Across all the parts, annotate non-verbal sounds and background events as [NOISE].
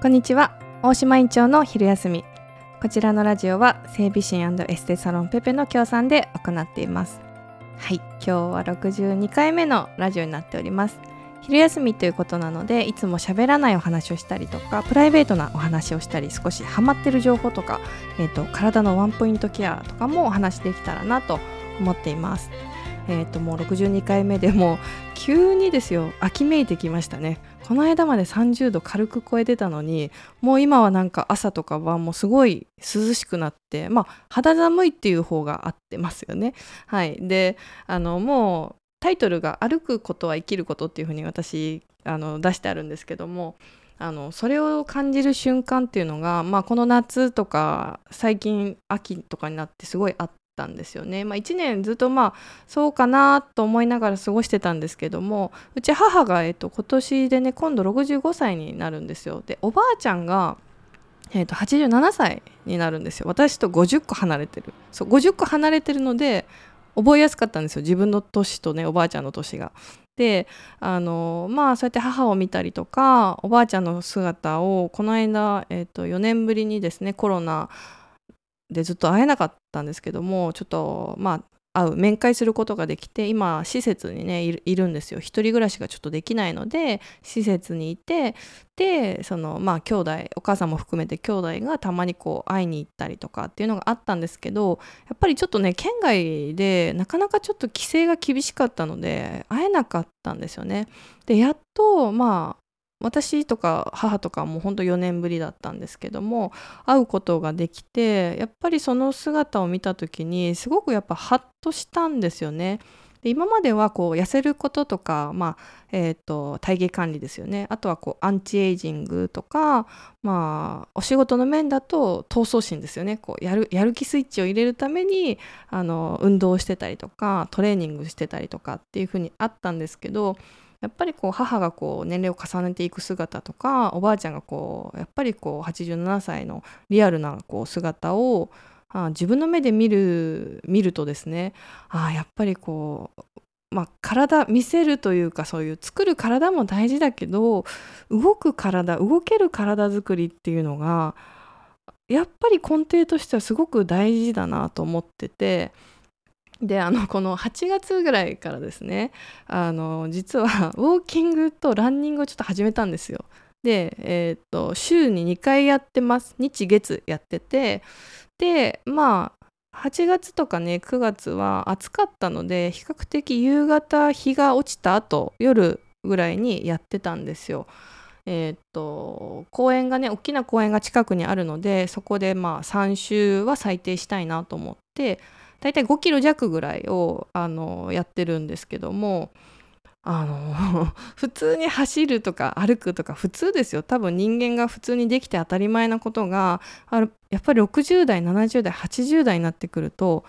こんにちは。大島院長の昼休み。こちらのラジオは整備士エステサロンペペの協賛で行っています。はい。今日は62回目のラジオになっております。昼休みということなのでいつも喋らないお話をしたりとかプライベートなお話をしたり少しハマってる情報とか、えーと、体のワンポイントケアとかもお話できたらなと思っています。えーと、もう62回目でも急にですよ。秋めいてきましたね。この間まで30度軽く超えてたのにもう今はなんか朝とかはもうすごい涼しくなってまあ肌寒いっていう方が合ってますよね。はい。であのもうタイトルが「歩くことは生きること」っていうふうに私あの出してあるんですけどもあのそれを感じる瞬間っていうのが、まあ、この夏とか最近秋とかになってすごいあったんですよね。まあ、1年ずっとまあそうかなと思いながら過ごしてたんですけどもうち母が、えっと、今年でね今度65歳になるんですよ。でおばあちゃんがえー、と87歳になるんですよ私と50個離れてるそう50個離れてるので覚えやすかったんですよ自分の年とねおばあちゃんの年が。であのまあそうやって母を見たりとかおばあちゃんの姿をこの間、えー、と4年ぶりにですねコロナでずっと会えなかったんですけどもちょっとまあ会う面会することができて今施設にねいるんですよ一人暮らしがちょっとできないので施設にいてでそのまあ兄弟お母さんも含めて兄弟がたまにこう会いに行ったりとかっていうのがあったんですけどやっぱりちょっとね県外でなかなかちょっと規制が厳しかったので会えなかったんですよね。でやっとまあ私とか母とかも本当4年ぶりだったんですけども会うことができてやっぱりその姿を見た時にすごくやっぱハッとしたんですよね。で今まではこう痩せることとか、まあえーと、体型管理ですよねあとはこうアンチエイジングとか、まあ、お仕事の面だと闘争心ですよねこうやるやる気スイッチを入れるためにあの運動してたりとかトレーニングしてたりとかっていうふうにあったんですけどやっぱりこう母がこう年齢を重ねていく姿とかおばあちゃんがこうやっぱりこう87歳のリアルなこう姿をあ自分の目で見る見るとですねあやっぱりこうまあ、体見せるというかそういう作る体も大事だけど動く体動ける体づくりっていうのがやっぱり根底としてはすごく大事だなと思っててであのこの8月ぐらいからですねあの実はウォーキングとランニングをちょっと始めたんですよ。で、えー、っと週に2回やってます日月やっててでまあ8月とかね9月は暑かったので比較的夕方日が落ちた後夜ぐらいにやってたんですよ。えー、っと公園がね大きな公園が近くにあるのでそこでまあ3周は最低したいなと思って大体5キロ弱ぐらいをあのやってるんですけどもあの [LAUGHS] 普通に走るとか歩くとか普通ですよ。多分人間が普通にできて当たり前なことがやっぱり60代70代80代になってくると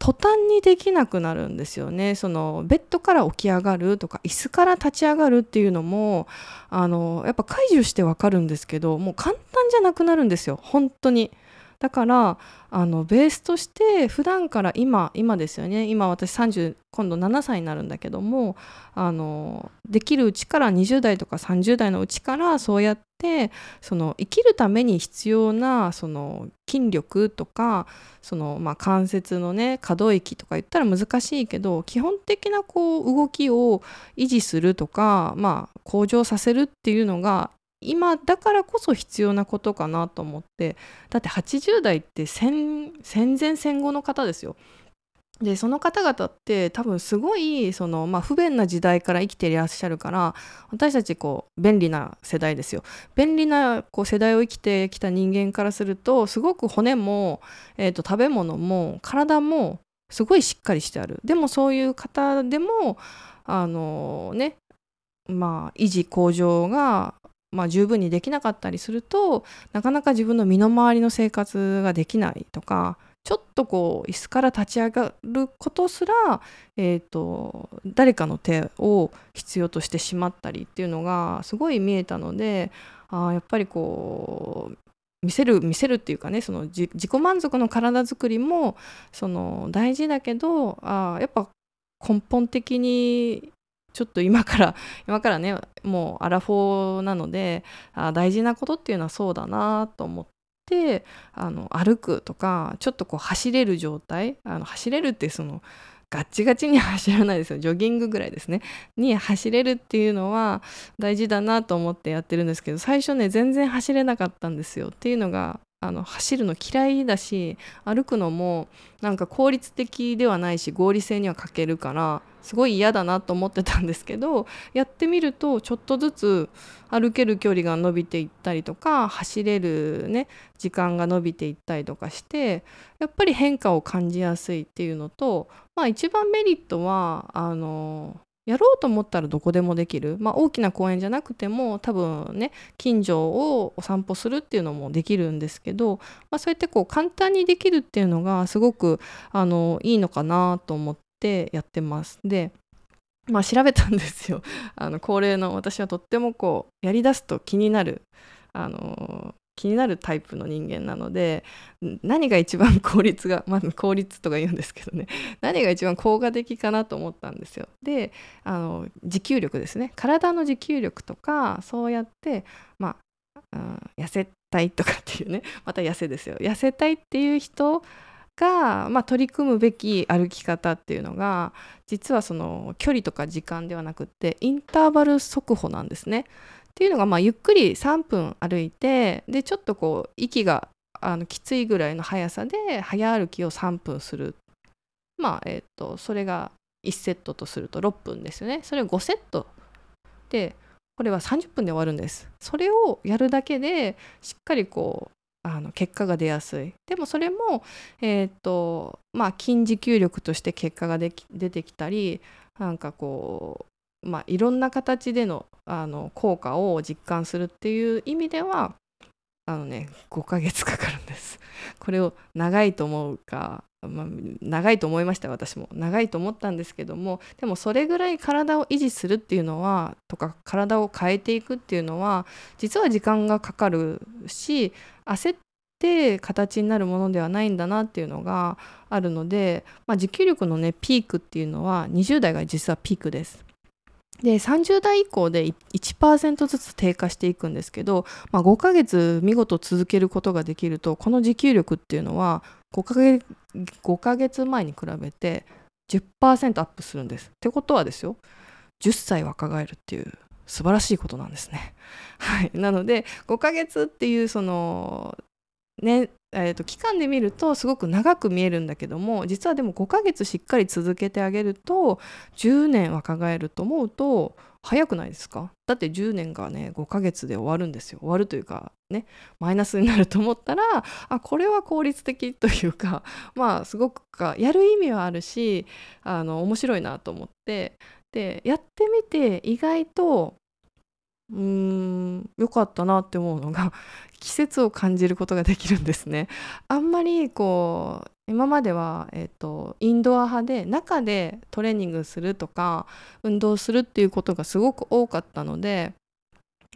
途端にできなくなるんですよね。そのベッドから起き上がるとか椅子から立ち上がるっていうのもあのやっぱ解除してわかるんですけどもう簡単じゃなくなるんですよ。本当に。だからあのベースとして普段から今今ですよね。今私30今度7歳になるんだけどもあのできるうちから20代とか30代のうちからそうやってその生きるために必要なその筋力とかその、まあ、関節のね可動域とか言ったら難しいけど基本的なこう動きを維持するとか、まあ、向上させるっていうのが今だからこそ必要なことかなと思って。だって80代って戦前戦後の方ですよ。でその方々って多分すごいその、まあ、不便な時代から生きていらっしゃるから私たちこう便利な世代ですよ。便利なこう世代を生きてきた人間からするとすごく骨も、えーと食べ物も体もすごいしっかりしてある。でもそういう方でもあのねまあ維持向上がまあ、十分にできなかったりするとなかなか自分の身の回りの生活ができないとかちょっとこう椅子から立ち上がることすら、えーと、誰かの手を必要としてしまったりっていうのがすごい見えたのであやっぱりこう見せる見せるっていうかねその自己満足の体づくりもその大事だけどあやっぱ根本的にちょっと今から [LAUGHS] 今からねもうアラフォーなのであ大事なことっていうのはそうだなと思ってあの歩くとかちょっとこう走れる状態あの走れるってそのガッチガチに走らないですよ。ジョギングぐらいですね。に走れるっていうのは大事だなと思ってやってるんですけど最初ね全然走れなかったんですよ。っていうのがあの走るの嫌いだし歩くのもなんか効率的ではないし合理性には欠けるからすごい嫌だなと思ってたんですけどやってみるとちょっとずつ歩ける距離が伸びていったりとか走れるね時間が伸びていったりとかしてやっぱり変化を感じやすいっていうのとまあ一番メリットはあのやろうと思ったらどこでもできる、まあ、大きな公園じゃなくても多分ね近所をお散歩するっていうのもできるんですけど、まあ、そうやってこう簡単にできるっていうのがすごくあのいいのかなと思ってやってます。でまあ調べたんですよ。[LAUGHS] あの恒例の私はとってもこうやりだすと気になるあの気になるタイプの人間なので何が一番 [LAUGHS] 効率がまず効率とか言うんですけどね [LAUGHS] 何が一番効果的かなと思ったんですよ。であの持久力ですね体の持久力とかそうやってまあ、うん、痩せたいとかっていうね [LAUGHS] また痩せですよ痩せたいっていう人が、まあ、取り組むべき歩き方っていうのが実はその距離とか時間ではなくってインターバル速歩なんですね。っていうのが、まあ、ゆっくり3分歩いてでちょっとこう息があのきついぐらいの速さで早歩きを3分する。まあえっ、ー、とそれが1セットとすると6分ですよね。それを5セットでこれは30分で終わるんです。それをやるだけでしっかりこうあの結果が出やすい。でもそれもえっ、ー、とまあ筋持久力として結果が出てきたりなんかこまあ、いろんな形でのあの効果を実感するっていう意味ではあのね5ヶ月かかるんです [LAUGHS] これを長いと思うか、まあ、長いと思いました私も長いと思ったんですけどもでもそれぐらい体を維持するっていうのはとか体を変えていくっていうのは実は時間がかかるし焦って形になるものではないんだなっていうのがあるので、まあ、持久力のねピークっていうのは20代が実はピークです。で30代以降で1%ずつ低下していくんですけど、まあ、5ヶ月見事続けることができるとこの持久力っていうのは5ヶ月 ,5 ヶ月前に比べて10%アップするんです。ってことはですよ10歳若返るっていう素晴らしいことなんですね。はい、なので5ヶ月っていうそのねえーと、期間で見るとすごく長く見えるんだけども実はでも5ヶ月しっかり続けてあげると10年若返ると思うと早くないですか？だって10年がね5ヶ月で終わるんですよ。終わるというかねマイナスになると思ったらあこれは効率的というか [LAUGHS] まあすごくかやる意味はあるしあの面白いなと思って。でやってみて意外とうーん良かったなって思うのが [LAUGHS] 季節を感じることができるんですね。あんまりこう今までは、えーと、インドア派で中でトレーニングするとか運動するっていうことがすごく多かったので、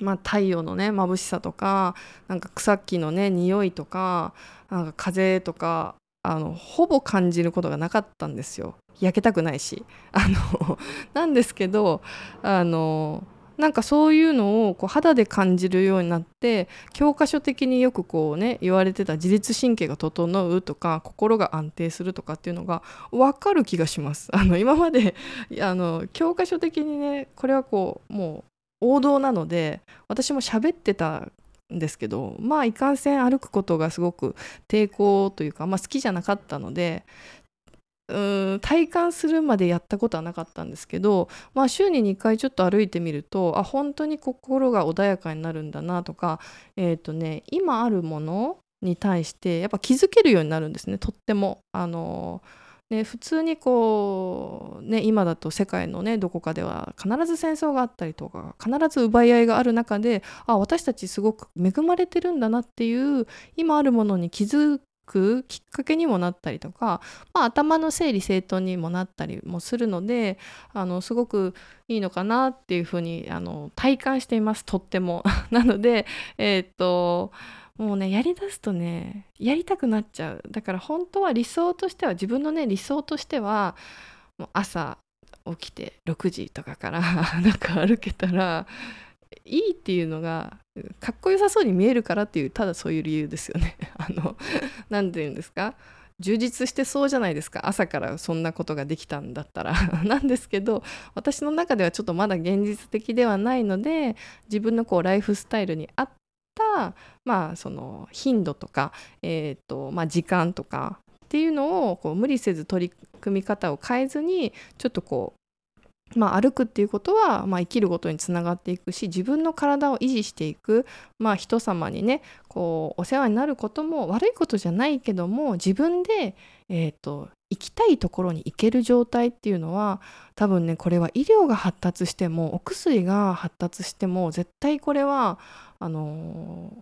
まあ、太陽のね眩しさとかなんか草木のね匂いとかなんか風とかあのほぼ感じることがなかったんですよ焼けたくないしあのなんですけどあのなんかそういうのをこう肌で感じるようになって教科書的によくこうね言われてた自律神経が整うとか心が安定するとかっていうのが分かる気がします。あの今まであの教科書的にねこれはこうもう王道なので私も喋ってたんですけどまあいかんせん歩くことがすごく抵抗というか、まあ、好きじゃなかったのでうん体感するまでやったことはなかったんですけど、まあ、週に2回ちょっと歩いてみるとあ本当に心が穏やかになるんだなとか、えーとね、今あるものに対してやっぱ気づけるようになるんですねとっても。あのね、普通にこう、ね、今だと世界の、ね、どこかでは必ず戦争があったりとか必ず奪い合いがある中であ私たちすごく恵まれてるんだなっていう今あるものに気づくきっかけにもなったりとか、まあ、頭の整理整頓にもなったりもするのであのすごくいいのかなっていうふうにあの体感していますとっても。[LAUGHS] なのでえー、っともうねやりだすとねやりたくなっちゃうだから本当は理想としては自分のね理想としてはもう朝起きて6時とかから [LAUGHS] なんか歩けたらいいっていうのがかっこよさそうに見えるからっていうただそういう理由ですよね。[LAUGHS] あの何て言うんですか？充実してそうじゃないですか。朝からそんなことができたんだったら。[LAUGHS] なんですけど私の中ではちょっとまだ現実的ではないので自分のこうライフスタイルに合ったまあその頻度とか、えーとまあ、時間とかっていうのをこう無理せず取り組み方を変えずにちょっとこうまあ、歩くっていうことは、まあ、生きることにつながっていくし自分の体を維持していく、まあ、人様にねこうお世話になることも悪いことじゃないけども自分で、えーと、行きたいところに行ける状態っていうのは多分ねこれは医療が発達してもお薬が発達しても絶対これはあの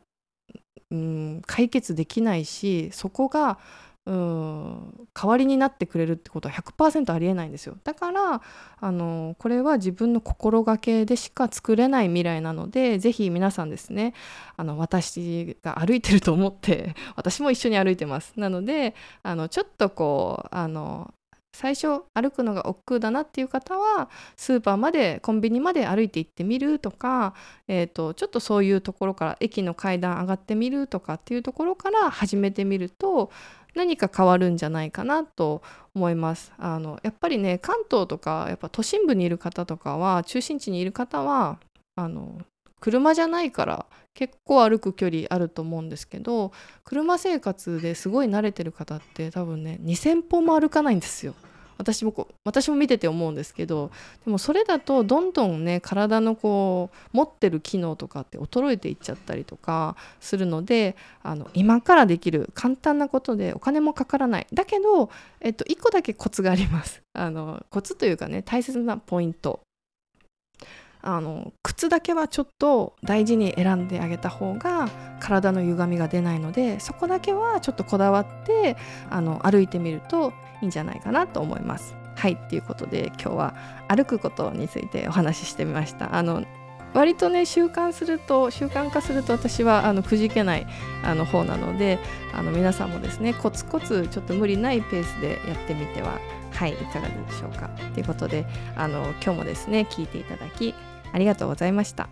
ー、うん解決できないしそこがうん代わりになってくれるってことは100%ありえないんですよ。だからあのこれは自分の心がけでしか作れない未来なので是非皆さんですねあの私が歩いてると思って [LAUGHS] 私も一緒に歩いてます。なのであのちょっとこうあの最初歩くのが億劫だなっていう方はスーパーまでコンビニまで歩いて行ってみるとか、えーと、ちょっとそういうところから駅の階段上がってみるとかっていうところから始めてみると何か変わるんじゃないかなと思いますあのやっぱりね関東とかやっぱ都心部にいる方とかは中心地にいる方はあの車じゃないから結構歩く距離あると思うんですけど車生活ですごい慣れてる方って多分ね2,000歩も歩かないんですよ。私もこう私も見てて思うんですけどでもそれだとどんどんね体のこう持ってる機能とかって衰えていっちゃったりとかするのであの今からできる簡単なことでお金もかからない。だけど、えっと、1個だけコツがあります。あのコツというかね大切なポイント。あの靴だけはちょっと大事に選んであげた方が体の歪みが出ないのでそこだけはちょっとこだわってあの歩いてみるといいんじゃないかなと思います。はいということで今日は歩くことについてお話ししてみました。あの割とね習慣すると習慣化すると私はあのくじけないあの方なのであの皆さんもですねコツコツちょっと無理ないペースでやってみてははいいかがでしょうかということであの今日もですね聞いていただきありがとうございました。